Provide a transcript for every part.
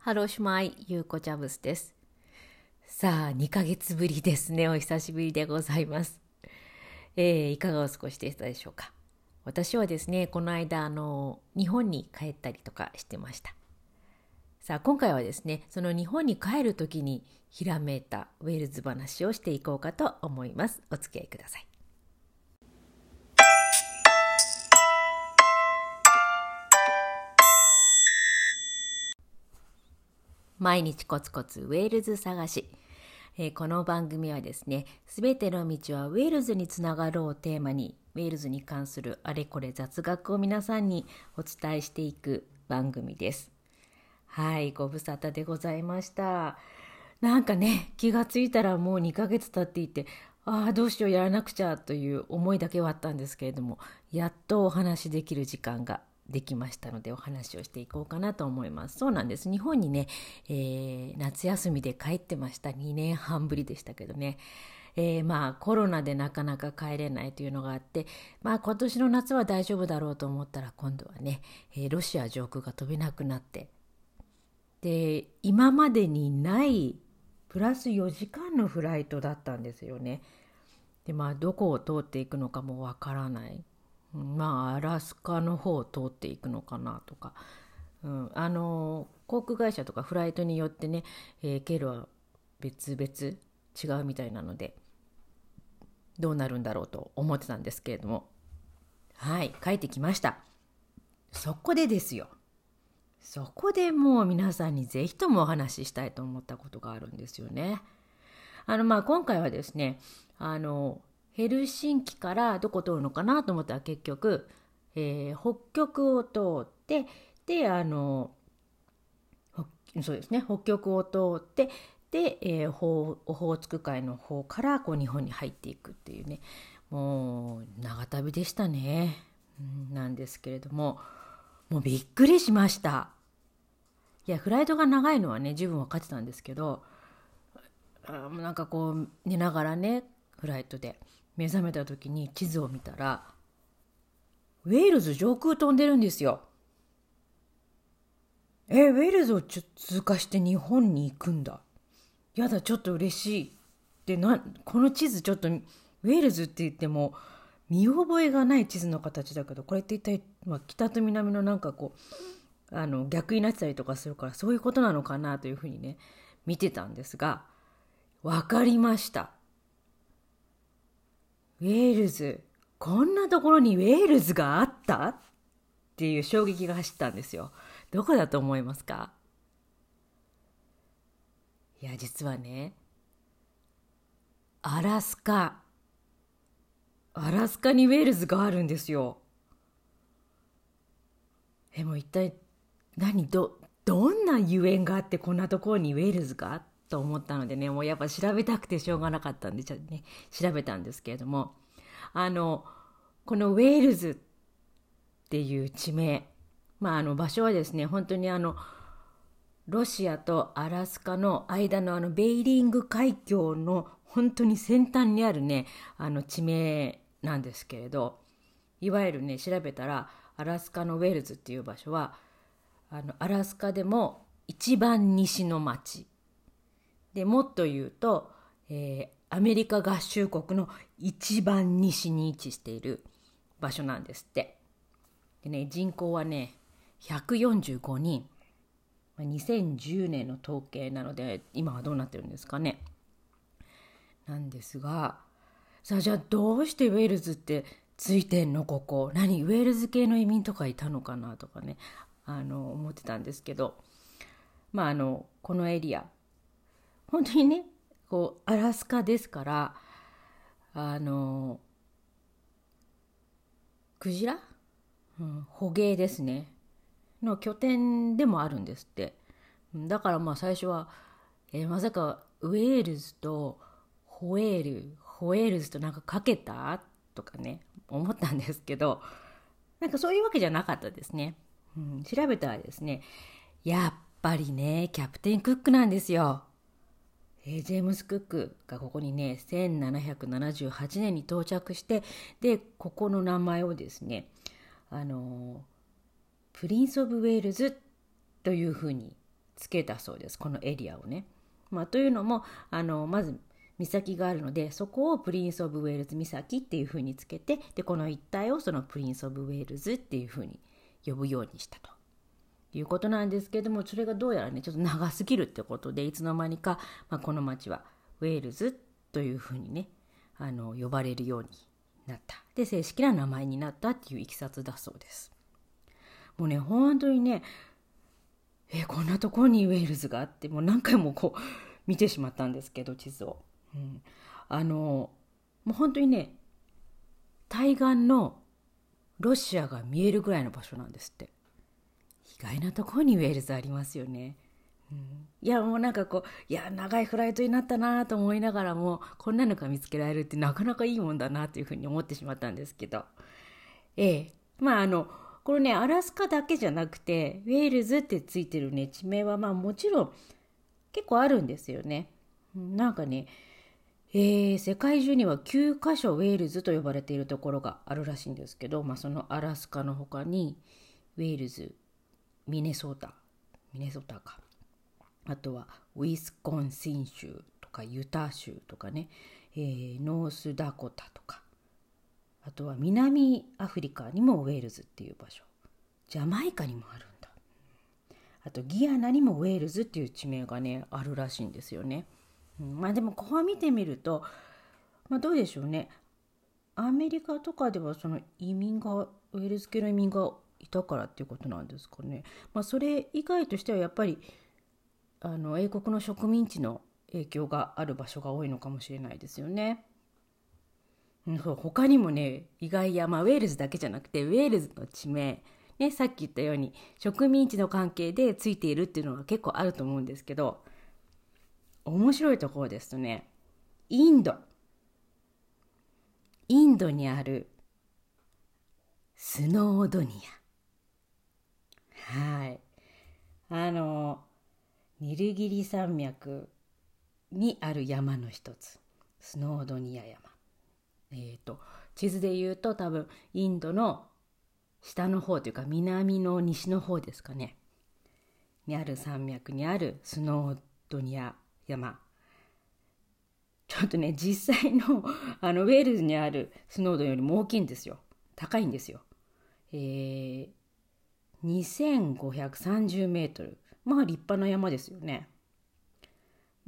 Hello Shwmae、ゆうこちゃぶすです。さあ、2ヶ月ぶりですね。お久しぶりでございます。えー、いかがお過ごしでしたでしょうか？私はですね、この間、あの、日本に帰ったりとかしてました。さあ、今回はですね、その日本に帰る時にひらめいたウェールズ話をしていこうかと思います。お付き合いください。毎日コツコツウェールズ探し。えーこの番組はですね、すべての道はウェールズにつながろうをテーマに、ウェールズに関するあれこれ雑学を皆さんにお伝えしていく番組です。はい、ご無沙汰でございました。なんかね、気がついたらもう2ヶ月経っていて、ああ、どうしようやらなくちゃという思いだけはあったんですけれども、やっとお話しできる時間ができましたのでお話をしていこうかなと思います。そうなんです。日本にね、えー夏休みで帰ってました。2年半ぶりでしたけどね。えーまあコロナでなかなか帰れないというのがあって、まあ今年の夏は大丈夫だろうと思ったら今度はね、えーロシア上空が飛べなくなって、で、今までにないプラス4時間のフライトだったんですよね。で、まあどこを通っていくのかもわからない。まあアラスカの方を通っていくのかなとか、うん、あの航空会社とかフライトによってね、えー経路は別々違うみたいなのでどうなるんだろうと思ってたんですけれども。はい帰ってきました。そこでですよ。そこでもう皆さんにぜひともお話ししたいと思ったことがあるんですよね。あのまあ今回はですねあのヘルシンキからどこ通るのかなと思ったら結局、えー北極を通ってであのそうですね北極を通ってで、えー、オホーツク海の方からこう日本に入っていくっていうね。もう長旅でしたね、うんなんですけれどももうびっくりしました。いやフライトが長いのはね十分分かってたんですけどあーなんかこう寝ながらねフライトで。目覚めた時に地図を見たらウェールズ上空飛んでるんですよ。えウェールズを通過して日本に行くんだ。やだちょっと嬉しい。でなこの地図ちょっとウェールズって言っても見覚えがない地図の形だけどこれって一体、まあ、北と南のなんかこうあの逆になってたりとかするからそういうことなのかなというふうにね見てたんですが分かりました。ウェールズこんなところにウェールズがあった？っていう衝撃が走ったんですよ。どこだと思いますか？いや実はねアラスカ。アラスカにウェールズがあるんですよ。えもう一体何？どどんなゆえんがあってこんなところにウェールズがと思ったのでねもうやっぱ調べたくてしょうがなかったんでちょっとね調べたんですけれどもあのこのウェールズっていう地名まああの場所はですね本当にあのロシアとアラスカの間のあのベイリング海峡の本当に先端にあるねあの地名なんですけれどいわゆるね調べたらアラスカのウェールズっていう場所はあのアラスカでも一番西の町。でもっと言うと、えーアメリカ合衆国の一番西に位置している場所なんですって。でね人口はね145人。2010年の統計なので今はどうなってるんですかね。なんですがさあじゃあどうしてウェールズってついてんのここ？何ウェールズ系の移民とかいたのかなとかねあの思ってたんですけど。まああのこのエリア本当にねこうアラスカですからあのクジラ、うん、捕鯨ですね。の拠点でもあるんですって。だからまあ最初は、えーまさかウェールズとホエールホエールズとなんかかけた？とかね思ったんですけどなんかそういうわけじゃなかったですね、うん、調べたらですねやっぱりねキャプテンクックなんですよ。えージェームス・クックがここにね1778年に到着してでここの名前をですねあのプリンス・オブ・ウェールズというふうにつけたそうですこのエリアをね。まあ、というのもあのまず岬があるのでそこをプリンス・オブ・ウェールズ岬っていうふうにつけてでこの一帯をそのプリンス・オブ・ウェールズっていうふうに呼ぶようにしたということなんですけどもそれがどうやらねちょっと長すぎるってことでいつの間にか、まあ、この町はウェールズというふうにねあの呼ばれるようになった。で正式な名前になったっていういきさつだそうです。もうね本当にねえこんなところにウェールズがあってもう何回もこう見てしまったんですけど地図を、うん、あのもう本当にね対岸のロシアが見えるぐらいの場所なんですって。意外なところにウェールズありますよね、うん、いやもうなんかこういや長いフライトになったなと思いながらもこんなのが見つけられるってなかなかいいもんだなというふうに思ってしまったんですけど。ええ。まああのこれねアラスカだけじゃなくてウェールズってついてるね地名はまあもちろん結構あるんですよね。なんかね、えー、世界中には9カ所ウェールズと呼ばれているところがあるらしいんですけど、まあ、そのアラスカの他にウェールズミネソータミネソータか。あとはウィスコンシン州とかユタ州とかね、えー、ノースダコタとか。あとは南アフリカにもウェールズっていう場所。ジャマイカにもあるんだ。あとギアナにもウェールズっていう地名がねあるらしいんですよね、うん、まあでもここを見てみるとまあどうでしょうね。アメリカとかではその移民がウェールズ系の移民がいたからっていうことなんですかね。まあ、それ以外としてはやっぱりあの英国の植民地の影響がある場所が多いのかもしれないですよね。そう他にもね意外や、まあ、ウェールズだけじゃなくてウェールズの地名、ね、さっき言ったように植民地の関係でついているっていうのは結構あると思うんですけど面白いところですとねインドインドにあるスノードニアはい。あの、ニルギリ山脈にある山の一つ、スノードニア山。えっ、ー、と、地図で言うと多分インドの下の方というか南の西の方ですかね。にある山脈にあるスノードニア山。ちょっとね、実際のあのウェールズにあるスノードよりも大きいんですよ。高いんですよ。えー、2530メートル。まあ立派な山ですよね。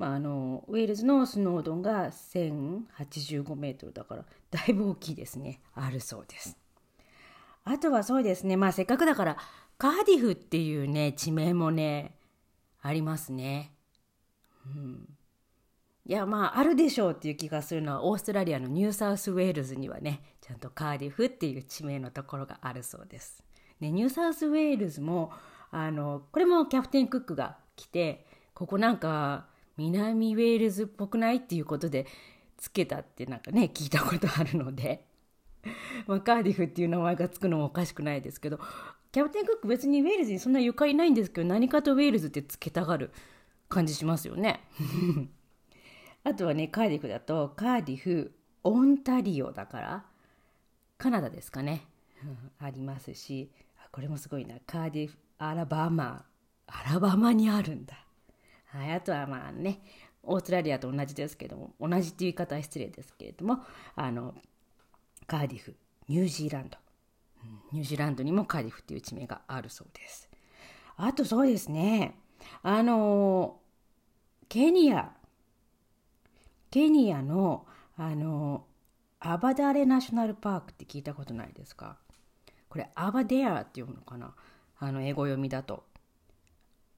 まあ、あのウェールズのスノードンが1085メートルだからだいぶ大きいですね。あるそうです。あとはそうですね。まあせっかくだからカーディフっていうね地名もねありますね。うん。いやまああるでしょうっていう気がするのはオーストラリアのニューサウスウェールズにはねちゃんとカーディフっていう地名のところがあるそうです。ね、ニューサウスウェールズもあのこれもキャプテンクックが来てここなんか南ウェールズっぽくない？っていうことでつけたってなんかね聞いたことあるので、まあ、カーディフっていう名前がつくのもおかしくないですけどキャプテンクック別にウェールズにそんなゆかりないんですけど何かとウェールズってつけたがる感じしますよね。あとはねカーディフだとカーディフオンタリオだからカナダですかね、ありますし。これもすごいな。カーディフ、アラバマ。アラバマにあるんだ。はい、あとはまあね、オーストラリアと同じですけども、同じっていう言い方は失礼ですけれども、あの、カーディフ、ニュージーランド。うんニュージーランドにもカーディフっていう地名があるそうです。あとそうですね、あの、ケニア。ケニアの、あの、アバダレナショナルパークって聞いたことないですか？これアバデアって読むのかな？あの英語読みだと。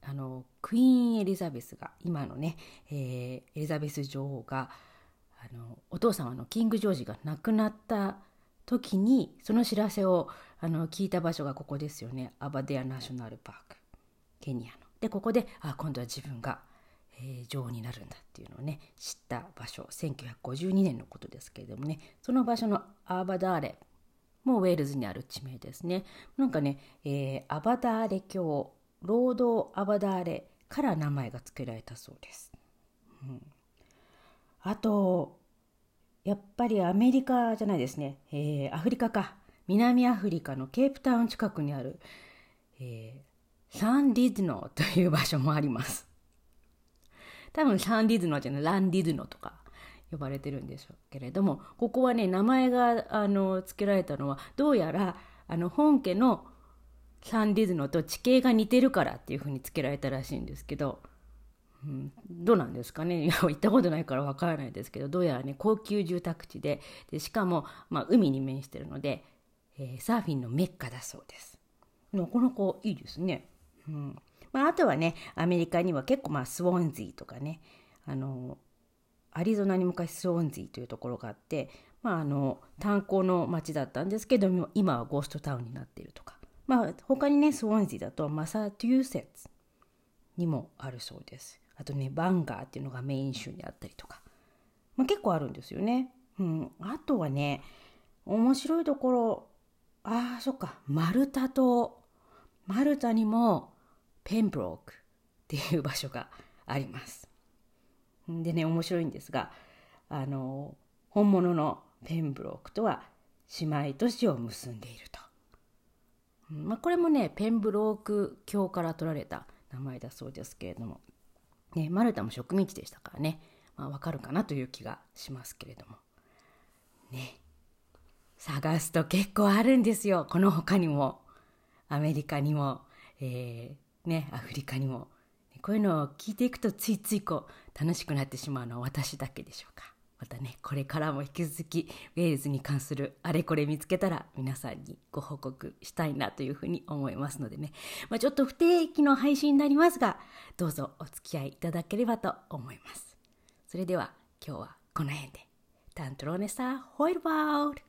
あのクイーンエリザベスが今のね、えー、エリザベス女王があのお父様のキング・ジョージが亡くなった時にその知らせをあの聞いた場所がここですよね。アバデアナショナルパーク。ケニアの。でここであ今度は自分が、えー、女王になるんだっていうのをね知った場所。1952年のことですけれどもね。その場所のアーバダーレ。もウェールズにある地名ですね。なんかね、えー、アバダーレ教、労働アバダーレから名前が付けられたそうです。うん、あと、やっぱりアメリカじゃないですね、えー、アフリカか。南アフリカのケープタウン近くにある、えー、サンディズノという場所もあります。多分サンディズノじゃない、ランディズノとか呼ばれてるんでしょうけれども、ここはね、名前があの付けられたのは、どうやらあの本家のサンディズノと地形が似てるからっていうふうに付けられたらしいんですけど、うん、どうなんですかね？行ったことないからわからないですけどどうやらね高級住宅地ででしかも、まあ、海に面してるので、えー、サーフィンのメッカだそうです。なかなかいいですね、うん。まあ、あとはねアメリカには結構まあスウォンズィとかねあのアリゾナに昔スウォンズィというところがあって、まあ、あの炭鉱の町だったんですけども今はゴーストタウンになっているとか、まあ、他にねスウォンズィだとマサチューセッツにもあるそうです。あとねバンガーっていうのがメイン州にあったりとか、まあ、結構あるんですよね。うん、あとはね面白いところあそっか。マルタ島。マルタにもペンブロークっていう場所があります。でね面白いんですがあの本物のペンブロークとは姉妹都市を結んでいると。まあ、これもねペンブローク教から取られた名前だそうですけれどもね、マルタも植民地でしたからね、まあ、わかるかなという気がしますけれども。ね。探すと結構あるんですよ。この他にも。アメリカにも、えー、ね、アフリカにも。こういうのを聞いていくとついついこう楽しくなってしまうのは私だけでしょうか。またね、これからも引き続きウェールズに関するあれこれ見つけたら皆さんにご報告したいなというふうに思いますのでね、まあ、ちょっと不定期の配信になりますが、どうぞお付き合いいただければと思います。それでは今日はこの辺で。タントローネサーホイルバール